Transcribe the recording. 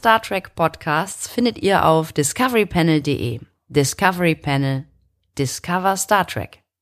Star Trek Podcasts findet ihr auf discoverypanel.de. Discovery Panel. Discover Star Trek.